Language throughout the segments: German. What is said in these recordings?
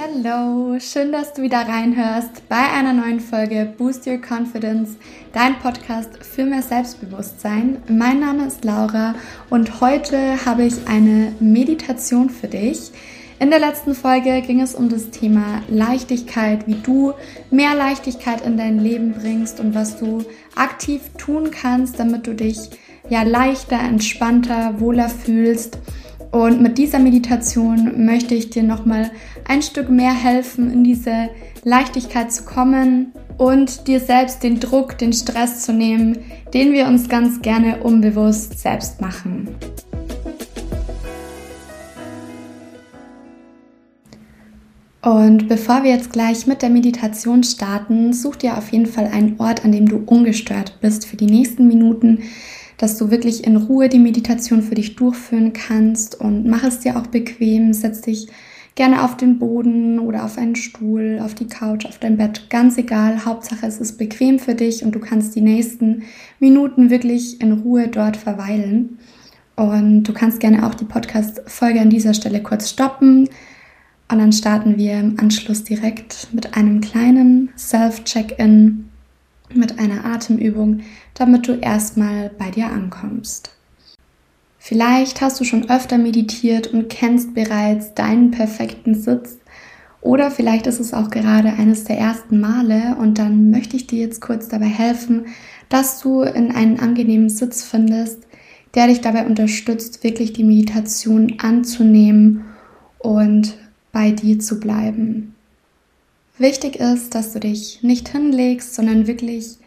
Hallo, schön, dass du wieder reinhörst bei einer neuen Folge Boost Your Confidence, dein Podcast für mehr Selbstbewusstsein. Mein Name ist Laura und heute habe ich eine Meditation für dich. In der letzten Folge ging es um das Thema Leichtigkeit, wie du mehr Leichtigkeit in dein Leben bringst und was du aktiv tun kannst, damit du dich ja leichter, entspannter, wohler fühlst. Und mit dieser Meditation möchte ich dir nochmal ein Stück mehr helfen, in diese Leichtigkeit zu kommen und dir selbst den Druck, den Stress zu nehmen, den wir uns ganz gerne unbewusst selbst machen. Und bevor wir jetzt gleich mit der Meditation starten, such dir auf jeden Fall einen Ort, an dem du ungestört bist für die nächsten Minuten, dass du wirklich in Ruhe die Meditation für dich durchführen kannst und mach es dir auch bequem, setz dich gerne auf den Boden oder auf einen Stuhl, auf die Couch, auf dein Bett, ganz egal. Hauptsache es ist bequem für dich und du kannst die nächsten Minuten wirklich in Ruhe dort verweilen. Und du kannst gerne auch die Podcast-Folge an dieser Stelle kurz stoppen, und dann starten wir im Anschluss direkt mit einem kleinen Self-Check-In, mit einer Atemübung, damit du erstmal bei dir ankommst. Vielleicht hast du schon öfter meditiert und kennst bereits deinen perfekten Sitz oder vielleicht ist es auch gerade eines der ersten Male und dann möchte ich dir jetzt kurz dabei helfen, dass du in einen angenehmen Sitz findest, der dich dabei unterstützt, wirklich die Meditation anzunehmen und bei dir zu bleiben. Wichtig ist, dass du dich nicht hinlegst, sondern wirklich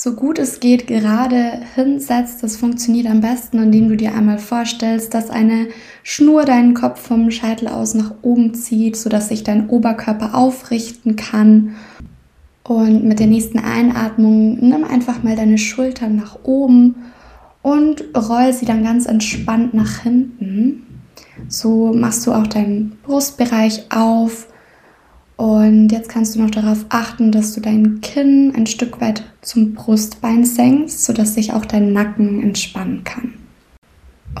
so gut es geht gerade hinsetzt. Das funktioniert am besten, indem du dir einmal vorstellst, dass eine Schnur deinen Kopf vom Scheitel aus nach oben zieht, sodass sich dein Oberkörper aufrichten kann. Und mit der nächsten Einatmung nimm einfach mal deine Schultern nach oben und roll sie dann ganz entspannt nach hinten. So machst du auch deinen Brustbereich auf. Und jetzt kannst du noch darauf achten, dass du dein Kinn ein Stück weit zum Brustbein senkst, sodass sich auch dein Nacken entspannen kann.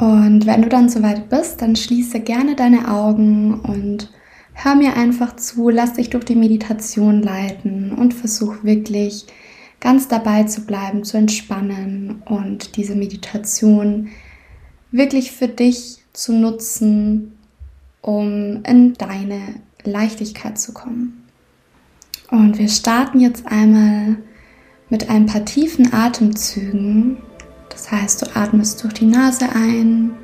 Und wenn du dann soweit bist, dann schließe gerne deine Augen und hör mir einfach zu, lass dich durch die Meditation leiten und versuch wirklich ganz dabei zu bleiben, zu entspannen und diese Meditation wirklich für dich zu nutzen, um in deine Leichtigkeit zu kommen. Und wir starten jetzt einmal mit ein paar tiefen Atemzügen. Das heißt, du atmest durch die Nase ein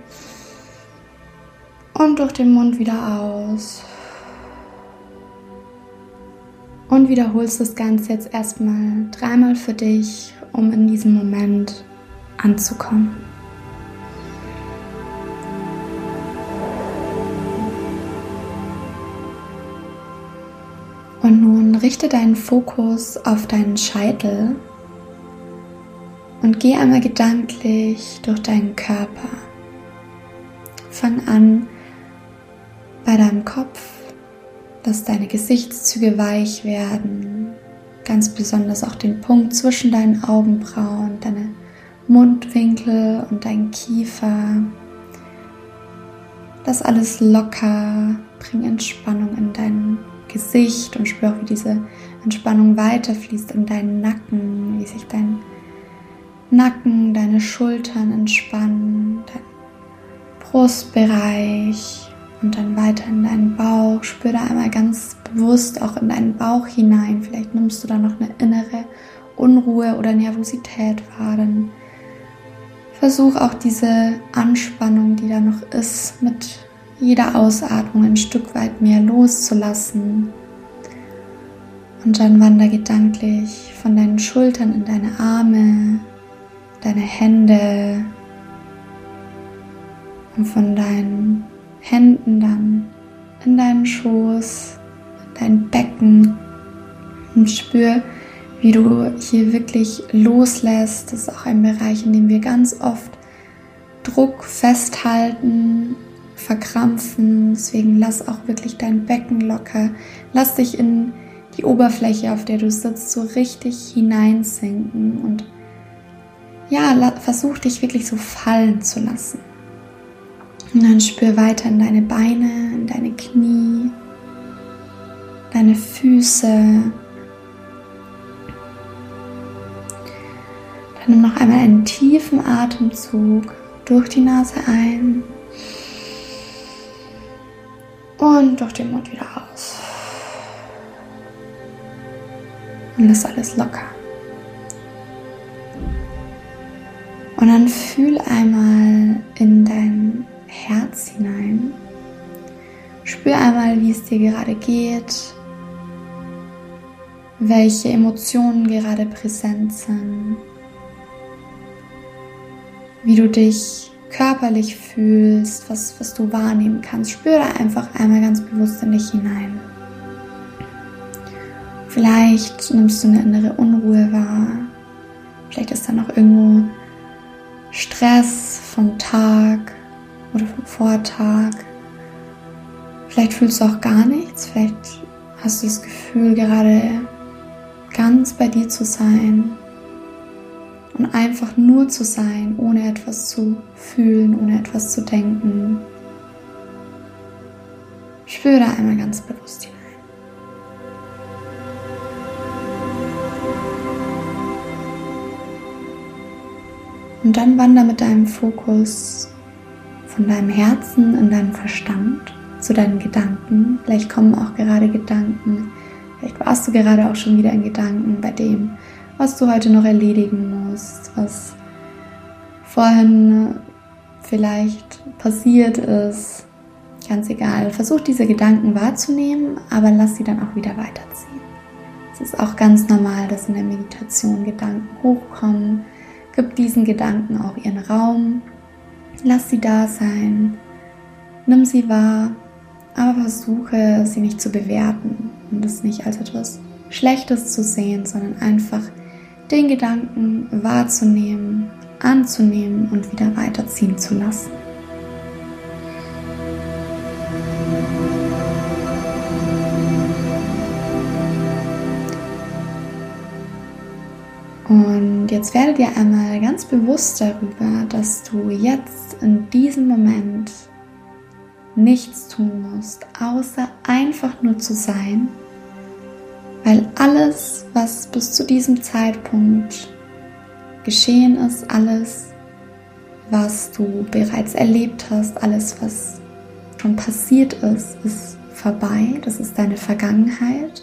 und durch den Mund wieder aus. Und wiederholst das Ganze jetzt erstmal dreimal für dich, um in diesem Moment anzukommen. Richte deinen Fokus auf deinen Scheitel und geh einmal gedanklich durch deinen Körper. Fang an bei deinem Kopf, dass deine Gesichtszüge weich werden, ganz besonders auch den Punkt zwischen deinen Augenbrauen, deine Mundwinkel und dein Kiefer. Lass alles locker, bring Entspannung in deinen Gesicht und spür auch, wie diese Entspannung weiterfließt in deinen Nacken, wie sich dein Nacken, deine Schultern entspannen, dein Brustbereich und dann weiter in deinen Bauch. Spür da einmal ganz bewusst auch in deinen Bauch hinein. Vielleicht nimmst du da noch eine innere Unruhe oder Nervosität wahr. Dann versuch auch diese Anspannung, die da noch ist, mit jeder Ausatmung ein Stück weit mehr loszulassen. Und dann wander gedanklich von deinen Schultern in deine Arme, deine Hände und von deinen Händen dann in deinen Schoß, dein Becken und spür, wie du hier wirklich loslässt. Das ist auch ein Bereich, in dem wir ganz oft Druck festhalten verkrampfen. Deswegen lass auch wirklich dein Becken locker. Lass dich in die Oberfläche, auf der du sitzt, so richtig hineinsinken und ja, versuch dich wirklich so fallen zu lassen. Und dann spür weiter in deine Beine, in deine Knie, deine Füße. Dann nimm noch einmal einen tiefen Atemzug durch die Nase ein und durch den Mund wieder aus. Und lass alles locker. Und dann fühl einmal in dein Herz hinein. Spür einmal, wie es dir gerade geht, welche Emotionen gerade präsent sind, wie du dich körperlich fühlst, was, was du wahrnehmen kannst. Spür da einfach einmal ganz bewusst in dich hinein. Vielleicht nimmst du eine innere Unruhe wahr. Vielleicht ist da noch irgendwo Stress vom Tag oder vom Vortag. Vielleicht fühlst du auch gar nichts. Vielleicht hast du das Gefühl, gerade ganz bei dir zu sein und einfach nur zu sein, ohne etwas zu fühlen, ohne etwas zu denken. Spüre einmal ganz bewusst hinein. Und dann wander mit deinem Fokus von deinem Herzen in deinen Verstand zu deinen Gedanken. Vielleicht kommen auch gerade Gedanken. Vielleicht warst du gerade auch schon wieder in Gedanken bei dem, was du heute noch erledigen musst, was vorhin vielleicht passiert ist. Ganz egal. Versuch diese Gedanken wahrzunehmen, aber lass sie dann auch wieder weiterziehen. Es ist auch ganz normal, dass in der Meditation Gedanken hochkommen Gib diesen Gedanken auch ihren Raum. Lass sie da sein. Nimm sie wahr, aber versuche sie nicht zu bewerten und es nicht als etwas Schlechtes zu sehen, sondern einfach den Gedanken wahrzunehmen, anzunehmen und wieder weiterziehen zu lassen. Und jetzt werde dir einmal ganz bewusst darüber, dass du jetzt in diesem Moment nichts tun musst, außer einfach nur zu sein, weil alles, was bis zu diesem Zeitpunkt geschehen ist, alles, was du bereits erlebt hast, alles, was schon passiert ist, ist vorbei, das ist deine Vergangenheit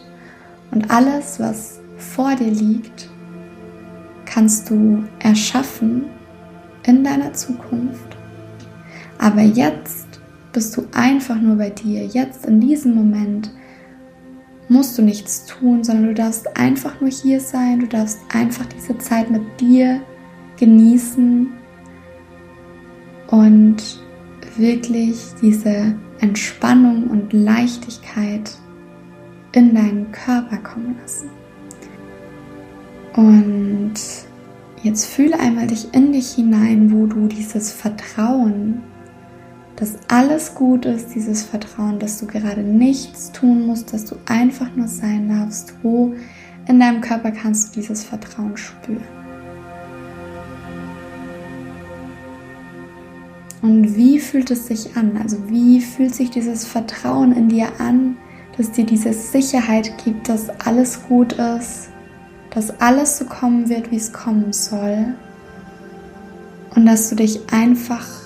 und alles, was vor dir liegt, kannst du erschaffen in deiner Zukunft. Aber jetzt bist du einfach nur bei dir. Jetzt in diesem Moment musst du nichts tun, sondern du darfst einfach nur hier sein. Du darfst einfach diese Zeit mit dir genießen und wirklich diese Entspannung und Leichtigkeit in deinen Körper kommen lassen. Und jetzt fühle einmal dich in dich hinein, wo du dieses Vertrauen, dass alles gut ist, dieses Vertrauen, dass du gerade nichts tun musst, dass du einfach nur sein darfst, wo in deinem Körper kannst du dieses Vertrauen spüren. Und wie fühlt es sich an? Also wie fühlt sich dieses Vertrauen in dir an, dass dir diese Sicherheit gibt, dass alles gut ist, dass alles so kommen wird, wie es kommen soll und dass du dich einfach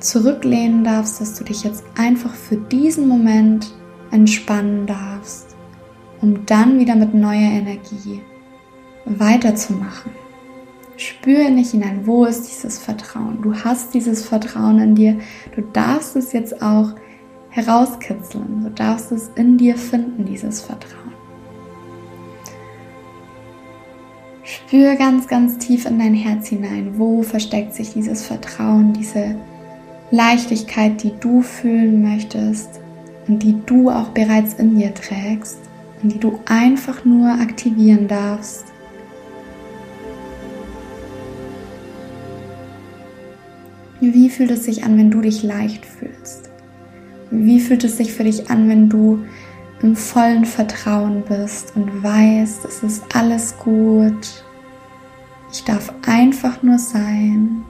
zurücklehnen darfst, dass du dich jetzt einfach für diesen Moment entspannen darfst, um dann wieder mit neuer Energie weiterzumachen. Spüre nicht hinein, wo ist dieses Vertrauen? Du hast dieses Vertrauen in dir. Du darfst es jetzt auch herauskitzeln. Du darfst es in dir finden, dieses Vertrauen. Spür ganz, ganz tief in dein Herz hinein. Wo versteckt sich dieses Vertrauen, diese Leichtigkeit, die du fühlen möchtest und die du auch bereits in dir trägst und die du einfach nur aktivieren darfst. Wie fühlt es sich an, wenn du dich leicht fühlst? Wie fühlt es sich für dich an, wenn du im vollen Vertrauen bist und weißt, es ist alles gut. Ich darf einfach nur sein.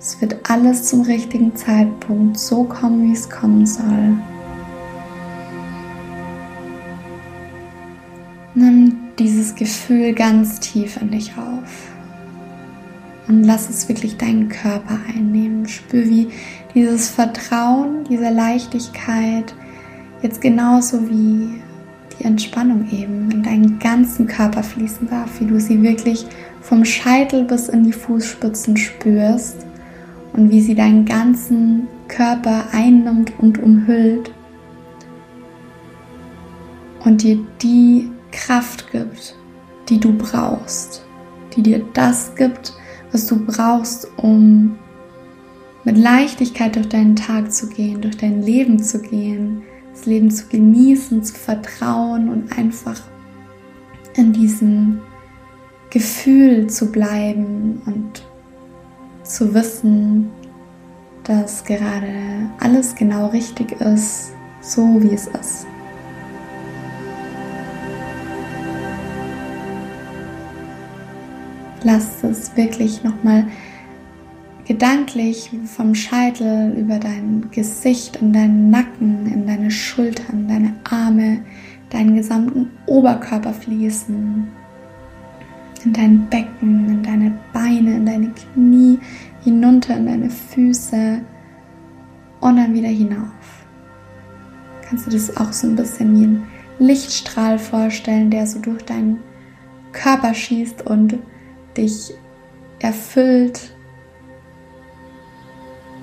Es wird alles zum richtigen Zeitpunkt so kommen, wie es kommen soll. Nimm dieses Gefühl ganz tief in dich auf und lass es wirklich deinen Körper einnehmen. Spür, wie dieses Vertrauen, diese Leichtigkeit jetzt genauso wie die Entspannung eben in deinen ganzen Körper fließen darf, wie du sie wirklich vom Scheitel bis in die Fußspitzen spürst und wie sie deinen ganzen Körper einnimmt und umhüllt und dir die Kraft gibt, die du brauchst, die dir das gibt, was du brauchst, um mit Leichtigkeit durch deinen Tag zu gehen, durch dein Leben zu gehen, das Leben zu genießen, zu vertrauen und einfach in diesem Gefühl zu bleiben und zu wissen, dass gerade alles genau richtig ist, so wie es ist. Lass es wirklich nochmal gedanklich vom Scheitel über dein Gesicht in deinen Nacken, in deine Schultern, deine Arme, deinen gesamten Oberkörper fließen, in dein Becken, in deine Beine, in deine Knie, hinunter in deine Füße und dann wieder hinauf. Kannst du das auch so ein bisschen wie ein Lichtstrahl vorstellen, der so durch deinen Körper schießt und dich erfüllt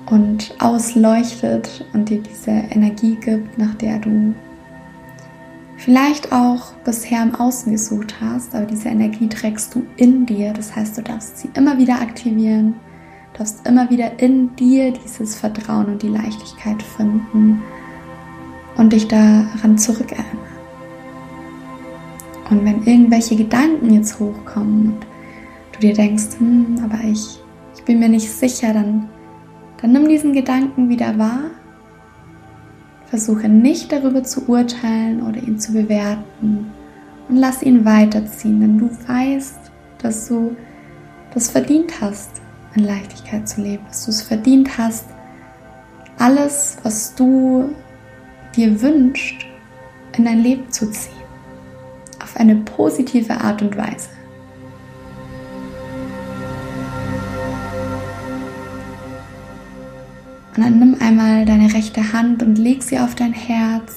und ausleuchtet und dir diese Energie gibt, nach der du vielleicht auch bisher im Außen gesucht hast, aber diese Energie trägst du in dir. Das heißt, du darfst sie immer wieder aktivieren, darfst immer wieder in dir dieses Vertrauen und die Leichtigkeit finden und dich daran zurückerinnern. Und wenn irgendwelche Gedanken jetzt hochkommen und du dir denkst, hm, aber ich, ich bin mir nicht sicher, dann, dann nimm diesen Gedanken wieder wahr. Versuche nicht darüber zu urteilen oder ihn zu bewerten und lass ihn weiterziehen, denn du weißt, dass du das verdient hast, in Leichtigkeit zu leben, dass du es verdient hast, alles, was du dir wünschst, in dein Leben zu ziehen. Auf eine positive Art und Weise. Und dann nimm einmal deine rechte Hand und leg sie auf dein Herz.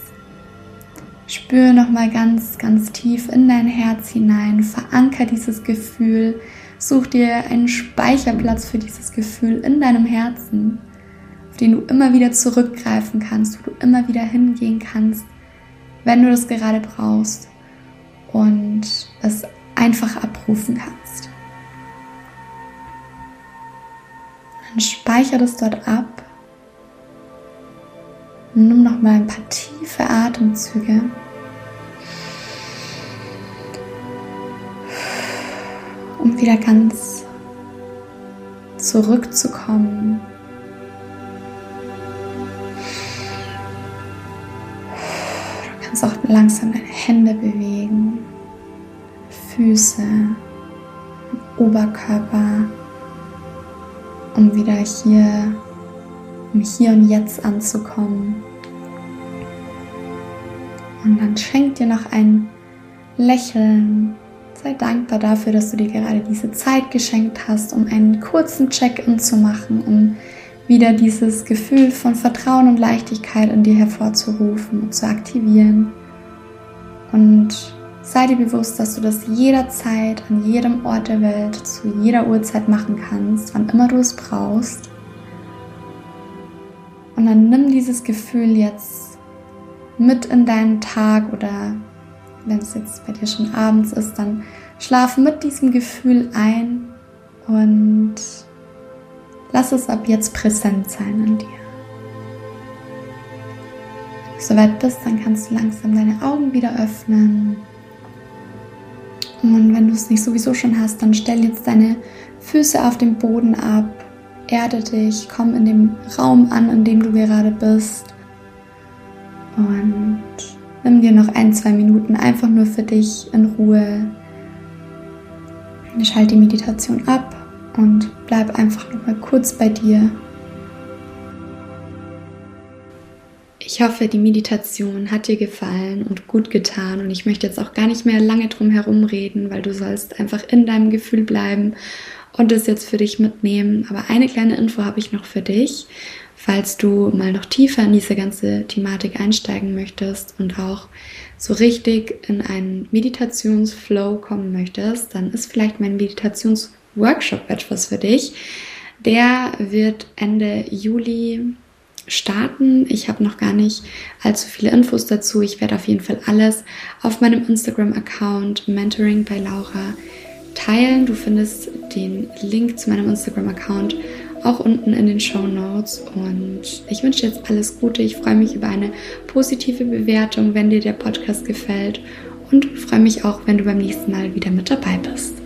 Spür nochmal ganz, ganz tief in dein Herz hinein. Veranker dieses Gefühl. Such dir einen Speicherplatz für dieses Gefühl in deinem Herzen, auf den du immer wieder zurückgreifen kannst, wo du immer wieder hingehen kannst, wenn du das gerade brauchst und es einfach abrufen kannst. Dann speichere das dort ab Nimm noch mal ein paar tiefe Atemzüge. Um wieder ganz zurückzukommen. Du kannst auch langsam deine Hände bewegen, Füße, Oberkörper, um wieder hier um hier und jetzt anzukommen. Und dann schenk dir noch ein Lächeln. Sei dankbar dafür, dass du dir gerade diese Zeit geschenkt hast, um einen kurzen Check-in zu machen, um wieder dieses Gefühl von Vertrauen und Leichtigkeit in dir hervorzurufen und zu aktivieren. Und sei dir bewusst, dass du das jederzeit, an jedem Ort der Welt, zu jeder Uhrzeit machen kannst, wann immer du es brauchst. Und dann nimm dieses Gefühl jetzt mit in deinen Tag oder wenn es jetzt bei dir schon abends ist, dann schlaf mit diesem Gefühl ein und lass es ab jetzt präsent sein in dir. Wenn du soweit bist, dann kannst du langsam deine Augen wieder öffnen. Und wenn du es nicht sowieso schon hast, dann stell jetzt deine Füße auf dem Boden ab erde dich, komm in dem Raum an, in dem du gerade bist. Und nimm dir noch ein, zwei Minuten einfach nur für dich in Ruhe. Schalt die Meditation ab und bleib einfach noch mal kurz bei dir. Ich hoffe, die Meditation hat dir gefallen und gut getan und ich möchte jetzt auch gar nicht mehr lange drum herum reden, weil du sollst einfach in deinem Gefühl bleiben und es jetzt für dich mitnehmen. Aber eine kleine Info habe ich noch für dich, falls du mal noch tiefer in diese ganze Thematik einsteigen möchtest und auch so richtig in einen Meditationsflow kommen möchtest, dann ist vielleicht mein Meditationsworkshop etwas für dich. Der wird Ende Juli starten. Ich habe noch gar nicht allzu viele Infos dazu. Ich werde auf jeden Fall alles auf meinem Instagram-Account Mentoring bei Laura teilen. Du findest den Link zu meinem Instagram-Account auch unten in den Show Notes. Und ich wünsche dir jetzt alles Gute. Ich freue mich über eine positive Bewertung, wenn dir der Podcast gefällt. Und freue mich auch, wenn du beim nächsten Mal wieder mit dabei bist.